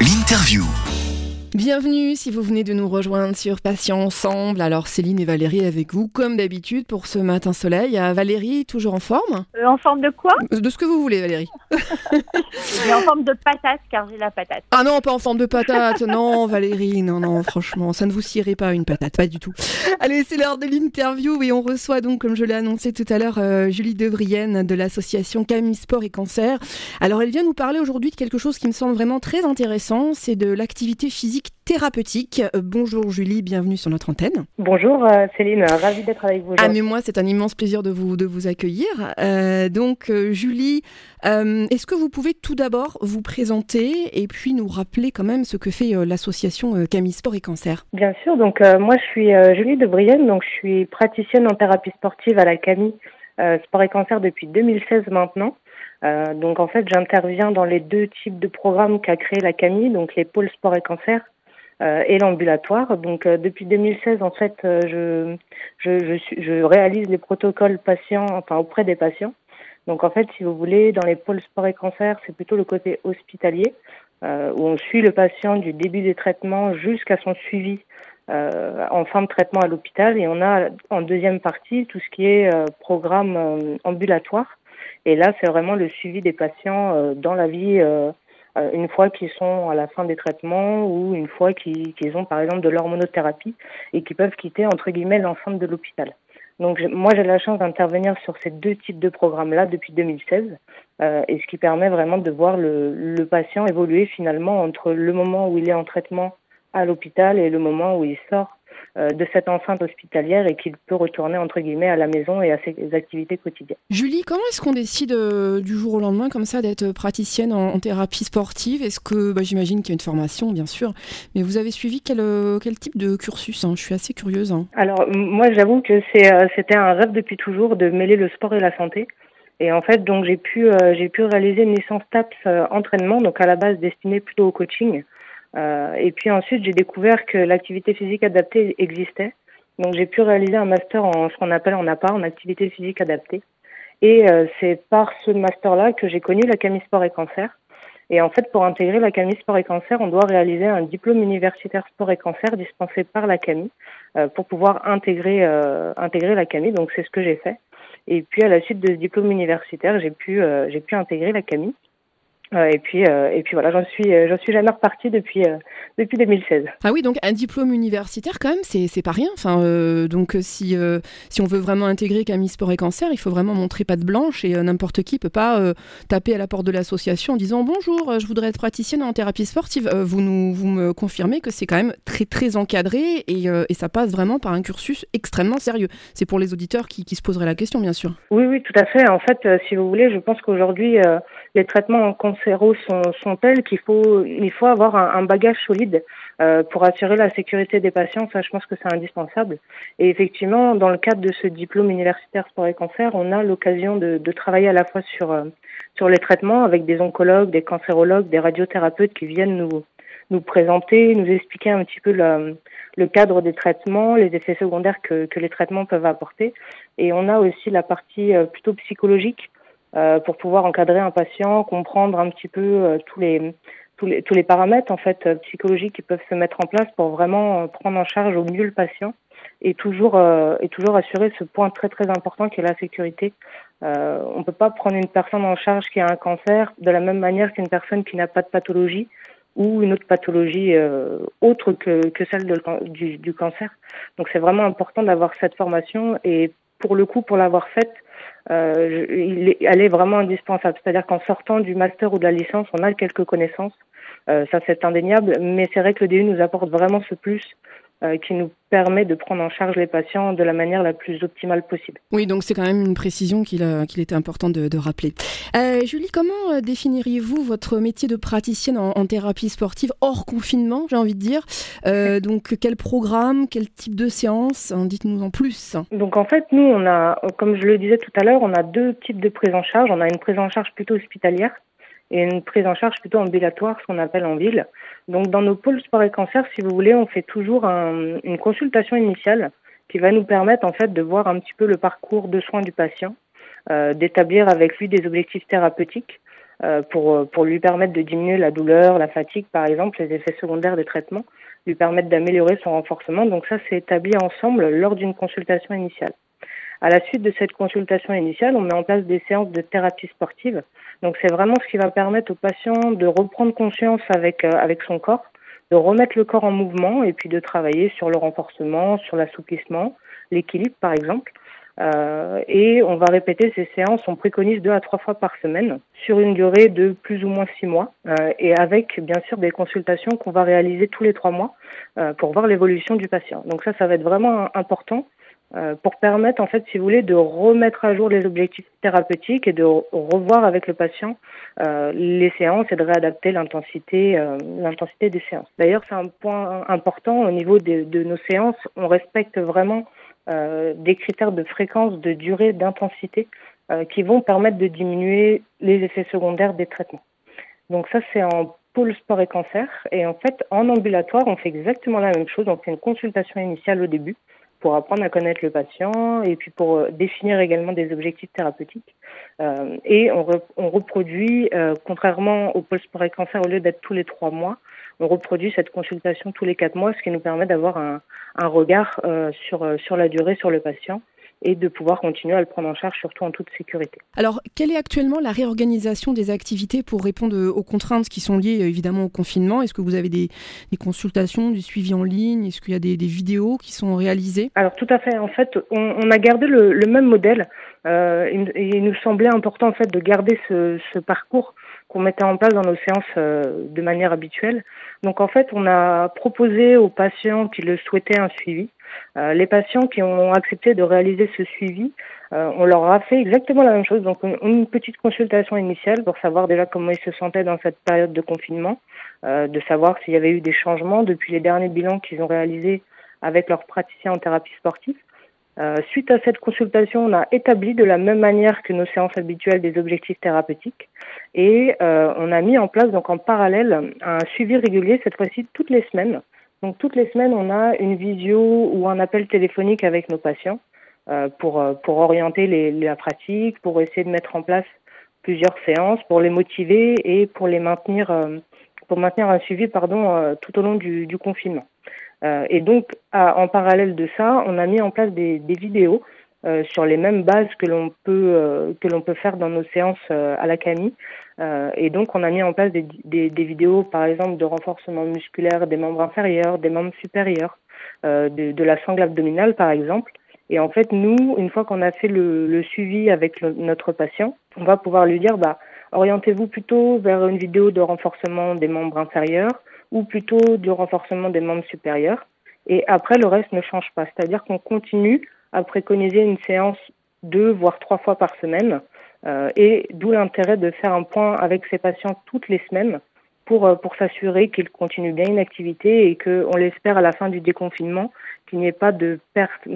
L'interview. Bienvenue si vous venez de nous rejoindre sur Patients Ensemble. Alors Céline et Valérie avec vous comme d'habitude pour ce matin soleil. Euh, Valérie toujours en forme? Euh, en forme de quoi? De ce que vous voulez Valérie. Mais en forme de patate, car j'ai la patate. Ah non pas en forme de patate. Non Valérie, non non franchement ça ne vous scierait pas une patate, pas du tout. Allez c'est l'heure de l'interview et on reçoit donc comme je l'ai annoncé tout à l'heure euh, Julie Devrienne de l'association Camille Sport et Cancer. Alors elle vient nous parler aujourd'hui de quelque chose qui me semble vraiment très intéressant, c'est de l'activité physique thérapeutique. Euh, bonjour Julie, bienvenue sur notre antenne. Bonjour euh, Céline, ravie d'être avec vous. Ah mais moi c'est un immense plaisir de vous, de vous accueillir. Euh, donc Julie, euh, est-ce que vous pouvez tout d'abord vous présenter et puis nous rappeler quand même ce que fait l'association Camille Sport et Cancer? Bien sûr, donc euh, moi je suis Julie de Brienne, donc je suis praticienne en thérapie sportive à la CAMI euh, Sport et Cancer depuis 2016 maintenant. Euh, donc en fait j'interviens dans les deux types de programmes qu'a créé la CAMI, donc les pôles sport et cancer et l'ambulatoire. Donc euh, depuis 2016 en fait euh, je, je, je, je réalise les protocoles patients, enfin auprès des patients. Donc en fait si vous voulez dans les pôles sport et cancer c'est plutôt le côté hospitalier. euh, où on suit le patient du début des traitements jusqu'à son suivi euh, en fin de traitement à l'hôpital. Et on a en deuxième partie tout ce qui est euh, programme euh, ambulatoire. Et là, c'est vraiment le suivi des patients euh, dans la vie euh, euh, une fois qu'ils sont à la fin des traitements ou une fois qu'ils ont par exemple de l'hormonothérapie et qu'ils peuvent quitter entre guillemets l'enceinte de l'hôpital. Donc moi j'ai la chance d'intervenir sur ces deux types de programmes-là depuis 2016 euh, et ce qui permet vraiment de voir le, le patient évoluer finalement entre le moment où il est en traitement à l'hôpital et le moment où il sort euh, de cette enceinte hospitalière et qu'il peut retourner entre guillemets à la maison et à ses activités quotidiennes. Julie, comment est-ce qu'on décide euh, du jour au lendemain comme ça d'être praticienne en, en thérapie sportive? Est-ce que, bah, j'imagine qu'il y a une formation bien sûr, mais vous avez suivi quel, euh, quel type de cursus hein? Je suis assez curieuse. hein. Alors moi j'avoue que euh, c'était un rêve depuis toujours de mêler le sport et la santé. Et en fait donc j'ai pu euh, j'ai pu réaliser une licence TAPS euh, entraînement donc à la base destinée plutôt au coaching. Euh, et puis ensuite j'ai découvert que l'activité physique adaptée existait. Donc j'ai pu réaliser un master en ce qu'on appelle en APA en activité physique adaptée. Et euh, c'est par ce master-là que j'ai connu la Camille Sport et Cancer. Et en fait, pour intégrer la Camille Sport et Cancer, on doit réaliser un diplôme universitaire sport et cancer dispensé par la euh, pour pouvoir intégrer euh, intégrer. Donc c'est ce que j'ai fait. Et puis à la suite de ce diplôme universitaire, j'ai pu euh, j'ai pu intégrer et puis euh, et puis voilà, j'en suis euh, j'en suis jamais repartie depuis euh, depuis 2016. Ah oui, donc un diplôme universitaire quand même, c'est c'est pas rien. Enfin, euh, donc euh, si, euh, si on veut vraiment intégrer Camille Sport et Cancer, il faut vraiment montrer patte blanche et euh, n'importe qui peut pas euh, taper à la porte de l'association en disant bonjour, euh, je voudrais être praticienne en thérapie sportive. Euh, vous nous vous me confirmez que c'est quand même très très encadré et, euh, et ça passe vraiment par un cursus extrêmement sérieux. C'est pour les auditeurs qui, qui se poseraient la question, bien sûr. Oui oui, tout à fait. En fait, euh, si vous voulez, je pense qu'aujourd'hui euh, les traitements cancéraux sont sont tels qu'il faut il faut avoir un, bagage solide euh, pour assurer la sécurité des patients. Ça, je pense que c'est indispensable. Et effectivement, dans le cadre de ce diplôme universitaire sport et cancer, on a l'occasion de, de travailler à la fois sur euh, sur les traitements avec des oncologues, des cancérologues, des radiothérapeutes qui viennent nous nous présenter, nous expliquer un petit peu le, cadre des traitements, les effets secondaires que, que les traitements peuvent apporter. Et on a aussi la partie euh, plutôt psychologique pour pouvoir encadrer un patient, comprendre un petit peu euh, tous les tous les, tous les paramètres en fait euh, psychologiques qui peuvent se mettre en place pour vraiment euh, prendre en charge au mieux le patient et toujours euh, et toujours assurer ce point très très important qui est la sécurité. Euh, on peut pas prendre une personne en charge qui a un cancer de la même manière qu'une personne qui n'a pas de pathologie ou une autre pathologie euh, autre que, que celle du, du cancer. Donc c'est vraiment important d'avoir cette formation et pour le coup pour l'avoir faite euh, il est, elle est vraiment indispensable. C'est-à-dire qu'en sortant du master ou de la licence, on a quelques connaissances. Euh, ça, c'est indéniable. Mais c'est vrai que le DU nous apporte vraiment ce plus euh, qui nous permet de prendre en charge les patients de la manière la plus optimale possible. Oui, donc c'est quand même une précision qu'il a- qu'il était important de, de rappeler. Euh, Julie, comment euh, définiriez-vous votre métier de praticienne en, en thérapie sportive hors confinement, j'ai envie de dire? Euh, Donc quel programme, quel type de séance? Dites-nous en plus. Donc en fait, nous, on a, comme je le disais tout à l'heure, on a deux types de prise en charge. On a une prise en charge plutôt hospitalière et une prise en charge plutôt ambulatoire, ce qu'on appelle en ville. Donc dans nos pôles sport et cancer, si vous voulez, on fait toujours un- une consultation initiale qui va nous permettre en fait de voir un petit peu le parcours de soins du patient, euh, d'établir avec lui des objectifs thérapeutiques. pour, pour lui permettre de diminuer la douleur, la fatigue par exemple, les effets secondaires des traitements, lui permettre d'améliorer son renforcement. Donc ça, c'est établi ensemble lors d'une consultation initiale. À la suite de cette consultation initiale, on met en place des séances de thérapie sportive. Donc c'est vraiment ce qui va permettre au patient de reprendre conscience avec, avec son corps, de remettre le corps en mouvement et puis de travailler sur le renforcement, sur l'assouplissement, l'équilibre par exemple. Euh, et on va répéter ces séances, on préconise deux à trois fois par semaine sur une durée de plus ou moins six mois euh, et avec bien sûr des consultations qu'on va réaliser tous les trois mois euh, pour voir l'évolution du patient. Donc ça, ça va être vraiment important euh, pour permettre en fait, si vous voulez, de remettre à jour les objectifs thérapeutiques et de revoir avec le patient euh, les séances et de réadapter l'intensité, euh, l'intensité des séances. D'ailleurs, c'est un point important au niveau de, de nos séances. On respecte vraiment euh, des critères de fréquence, de durée, d'intensité euh, qui vont permettre de diminuer les effets secondaires des traitements. Donc ça, c'est en pôle sport et cancer. Et en fait, en ambulatoire, on fait exactement la même chose. On fait une consultation initiale au début pour apprendre à connaître le patient et puis pour euh, définir également des objectifs thérapeutiques. Euh, et on, re, on reproduit, euh, contrairement au et cancer, au lieu d'être tous les trois mois, on reproduit cette consultation tous les quatre mois, ce qui nous permet d'avoir un, regard sur, sur la durée sur le patient et de pouvoir continuer à le prendre en charge, surtout en toute sécurité. Alors, quelle est actuellement la réorganisation des activités pour répondre aux contraintes qui sont liées évidemment au confinement? Est-ce que vous avez des, des, consultations, du suivi en ligne? Est-ce qu'il y a des, des, vidéos qui sont réalisées? Alors, tout à fait. En fait, on, on a gardé le, le même modèle. Euh, il, il, nous semblait important en fait de garder ce, ce parcours qu'on mettait en place dans nos séances euh, de manière habituelle. Donc en fait, on a proposé aux patients qui le souhaitaient un suivi. Euh, les patients qui ont accepté de réaliser ce suivi, euh, on leur a fait exactement la même chose. Donc une, petite consultation initiale pour savoir déjà comment ils se sentaient dans cette période de confinement, de savoir s'il y avait eu des changements depuis les derniers bilans qu'ils ont réalisés avec leurs praticiens en thérapie sportive. Euh, suite à cette consultation, on a établi de la même manière que nos séances habituelles des objectifs thérapeutiques et euh, on a mis en place donc en parallèle un suivi régulier cette fois-ci toutes les semaines. Donc toutes les semaines, on a une visio ou un appel téléphonique avec nos patients euh, pour pour orienter les, la pratique, pour essayer de mettre en place plusieurs séances, pour les motiver et pour les maintenir pour maintenir un suivi pardon tout au long du, du confinement. Euh, et donc, à, en parallèle de ça, on a mis en place des, des vidéos euh, sur les mêmes bases que l'on peut euh, que l'on peut faire dans nos séances euh, à la CAMI. Euh, et donc, on a mis en place des, des, des, vidéos, par exemple, de renforcement musculaire des membres inférieurs, des membres supérieurs, euh, de, de, la sangle abdominale, par exemple. Et en fait, nous, une fois qu'on a fait le, le suivi avec notre patient, on va pouvoir lui dire, bah, orientez-vous plutôt vers une vidéo de renforcement des membres inférieurs ou plutôt du renforcement des membres supérieurs. Et après, le reste ne change pas. C'est-à-dire qu'on continue à préconiser une séance deux, voire trois fois par semaine. Euh, et d'où l'intérêt de faire un point avec ces patients toutes les semaines pour, euh, pour s'assurer qu'ils continuent bien une activité et qu'on l'espère à la fin du déconfinement, qu'il n'y ait pas de perte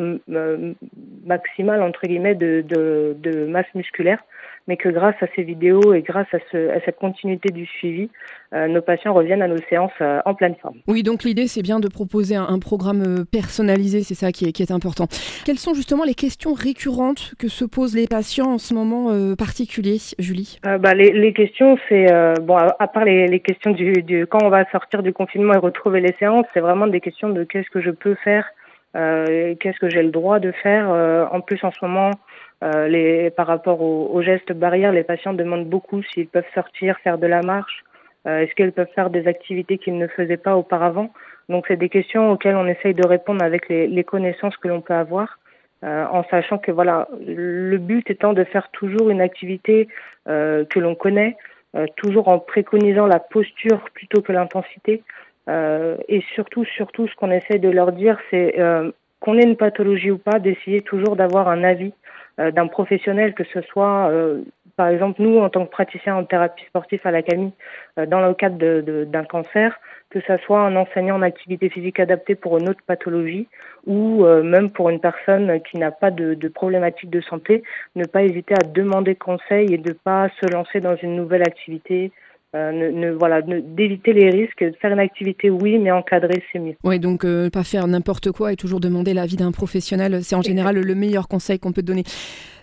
maximale, entre guillemets, de, de, de masse musculaire mais que grâce à ces vidéos et grâce à, ce, à cette continuité du suivi, euh, nos patients reviennent à nos séances euh, en pleine forme. Oui, donc l'idée c'est bien de proposer un, un programme euh, personnalisé, c'est ça qui est, qui est, important. Quelles sont justement les questions récurrentes que se posent les patients en ce moment euh, particulier, Julie? Bah, les, les, questions, c'est bon, à, à, part les, les questions du, du, quand on va sortir du confinement et retrouver les séances, c'est vraiment des questions de qu'est-ce que je peux faire, qu'est-ce que j'ai le droit de faire. en plus, en ce moment, euh, les, par rapport aux, aux, gestes barrières, les patients demandent beaucoup s'ils peuvent sortir, faire de la marche, euh, est-ce qu'ils peuvent faire des activités qu'ils ne faisaient pas auparavant? Donc c'est des questions auxquelles on essaye de répondre avec les, les connaissances que l'on peut avoir, euh, en sachant que voilà, le but étant de faire toujours une activité euh, que l'on connaît, euh, toujours en préconisant la posture plutôt que l'intensité. Euh, et surtout, surtout, ce qu'on essaie de leur dire, c'est qu'on ait une pathologie ou pas, d'essayer toujours d'avoir un avis euh, d'un professionnel, que ce soit, euh, par exemple, nous, en tant que praticiens en thérapie sportive à la CAMI, euh, dans le cadre d'un cancer, que ce soit un enseignant en activité physique adaptée pour une autre pathologie ou euh, même pour une personne qui n'a pas de, de, problématique de santé, ne pas hésiter à demander conseil et de pas se lancer dans une nouvelle activité ne, voilà, d'éviter les risques, de faire une activité, oui, mais encadrer, c'est mieux. Oui, donc pas faire n'importe quoi et toujours demander l'avis d'un professionnel, c'est en général le meilleur conseil qu'on peut donner.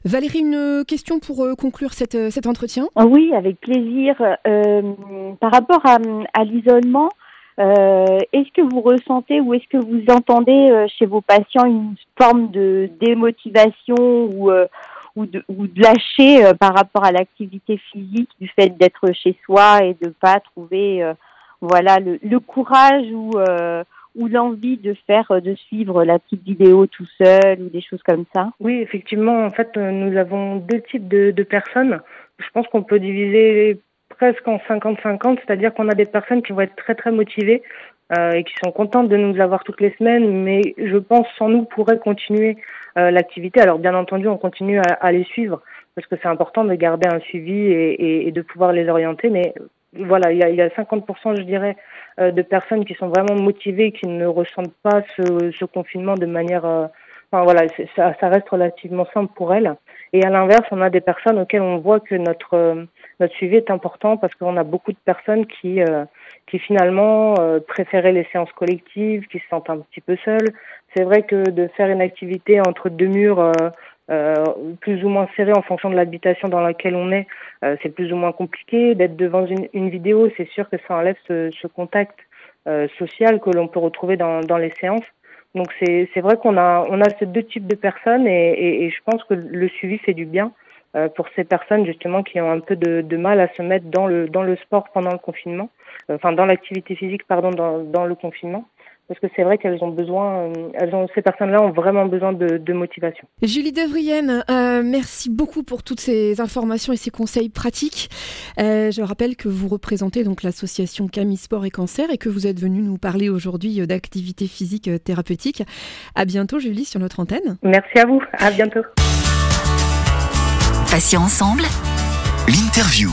Valérie, une question pour conclure cet entretien? Ah Oui, avec plaisir. par rapport à, à l'isolement, euh, est-ce que vous ressentez ou est-ce que vous entendez euh, chez vos patients une forme de démotivation ou, euh, ou, de, lâcher par rapport à l'activité physique du fait d'être chez soi et de pas trouver voilà le, courage ou ou l'envie de faire de suivre la petite vidéo tout seul ou des choses comme ça Oui, effectivement, en fait, nous avons deux types de personnes. Je pense qu'on peut diviser presque en 50-50, c'est-à-dire qu'on a des personnes qui vont être très très motivées euh, et qui sont contentes de nous avoir toutes les semaines, mais je pense sans nous pourraient continuer euh, l'activité. Alors bien entendu, on continue à, les suivre parce que c'est important de garder un suivi et, de pouvoir les orienter, mais voilà, il y a, il y a 50%, je dirais, euh, de personnes qui sont vraiment motivées, qui ne ressentent pas ce, confinement de manière Enfin, voilà, ça, ça, reste relativement simple pour elles. Et à l'inverse, on a des personnes auxquelles on voit que notre notre suivi est important parce qu'on a beaucoup de personnes qui euh, qui finalement euh, préféraient les séances collectives, qui se sentent un petit peu seules. C'est vrai que de faire une activité entre deux murs plus ou moins serrés en fonction de l'habitation dans laquelle on est, c'est plus ou moins compliqué. D'être devant une, une vidéo, c'est sûr que ça enlève ce, ce contact social que l'on peut retrouver dans, dans les séances. Donc c'est vrai qu'on a on a ces deux types de personnes et, et, je pense que le suivi fait du bien euh, pour ces personnes justement qui ont un peu de, de, mal à se mettre dans le dans le sport pendant le confinement, euh, enfin dans l'activité physique pardon dans dans le confinement parce que c'est vrai qu'elles ont besoin, euh, elles ont, ces personnes-là ont vraiment besoin de, de motivation. Julie Devrienne, euh, merci beaucoup pour toutes ces informations et ces conseils pratiques. Euh, je rappelle que vous représentez donc l'association Camille Sport et Cancer et que vous êtes venue nous parler aujourd'hui d'activité physique thérapeutique. À bientôt, Julie, sur notre antenne. Merci à vous. À bientôt. Patients ensemble. L'interview.